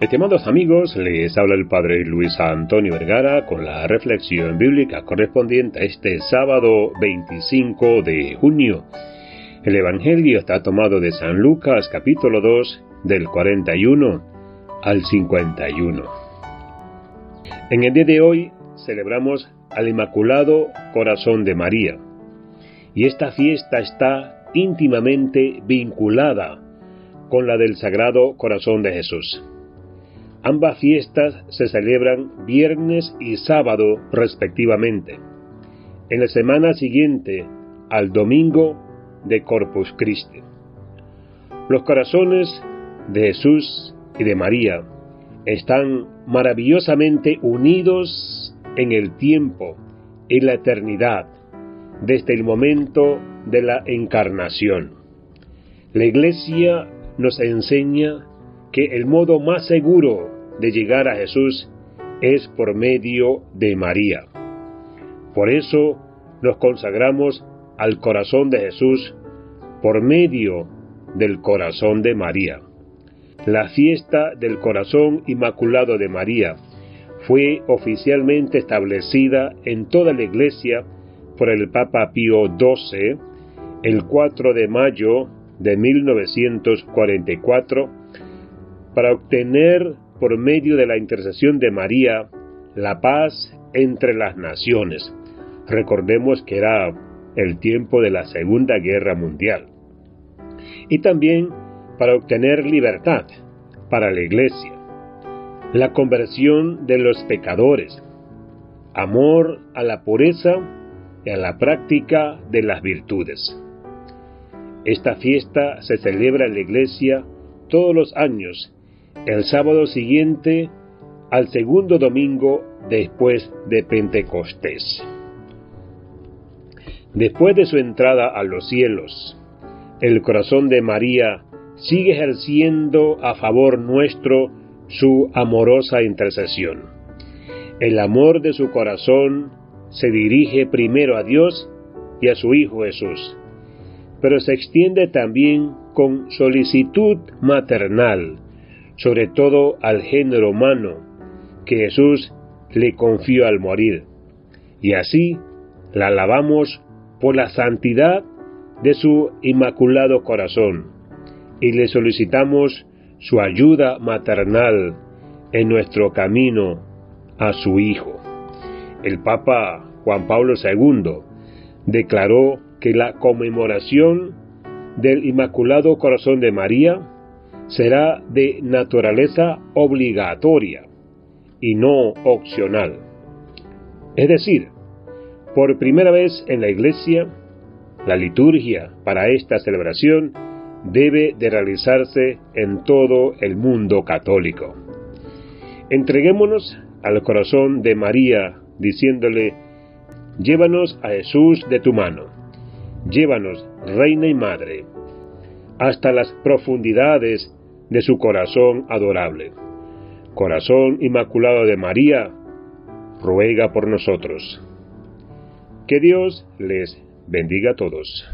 Estimados amigos, les habla el Padre Luis Antonio Vergara con la reflexión bíblica correspondiente a este sábado 25 de junio. El Evangelio está tomado de San Lucas capítulo 2 del 41 al 51. En el día de hoy celebramos al Inmaculado Corazón de María y esta fiesta está íntimamente vinculada con la del Sagrado Corazón de Jesús. Ambas fiestas se celebran viernes y sábado respectivamente, en la semana siguiente al domingo de Corpus Christi. Los corazones de Jesús y de María están maravillosamente unidos en el tiempo y la eternidad desde el momento de la encarnación. La Iglesia nos enseña que el modo más seguro de llegar a Jesús es por medio de María. Por eso nos consagramos al corazón de Jesús por medio del corazón de María. La fiesta del corazón inmaculado de María fue oficialmente establecida en toda la Iglesia por el Papa Pío XII el 4 de mayo de 1944 para obtener por medio de la intercesión de María la paz entre las naciones. Recordemos que era el tiempo de la Segunda Guerra Mundial. Y también para obtener libertad para la Iglesia, la conversión de los pecadores, amor a la pureza y a la práctica de las virtudes. Esta fiesta se celebra en la Iglesia todos los años el sábado siguiente al segundo domingo después de Pentecostés. Después de su entrada a los cielos, el corazón de María sigue ejerciendo a favor nuestro su amorosa intercesión. El amor de su corazón se dirige primero a Dios y a su Hijo Jesús, pero se extiende también con solicitud maternal sobre todo al género humano que Jesús le confió al morir. Y así la alabamos por la santidad de su inmaculado corazón y le solicitamos su ayuda maternal en nuestro camino a su Hijo. El Papa Juan Pablo II declaró que la conmemoración del Inmaculado Corazón de María será de naturaleza obligatoria y no opcional. Es decir, por primera vez en la Iglesia, la liturgia para esta celebración debe de realizarse en todo el mundo católico. Entreguémonos al corazón de María diciéndole, llévanos a Jesús de tu mano, llévanos, Reina y Madre, hasta las profundidades de su corazón adorable. Corazón Inmaculado de María, ruega por nosotros. Que Dios les bendiga a todos.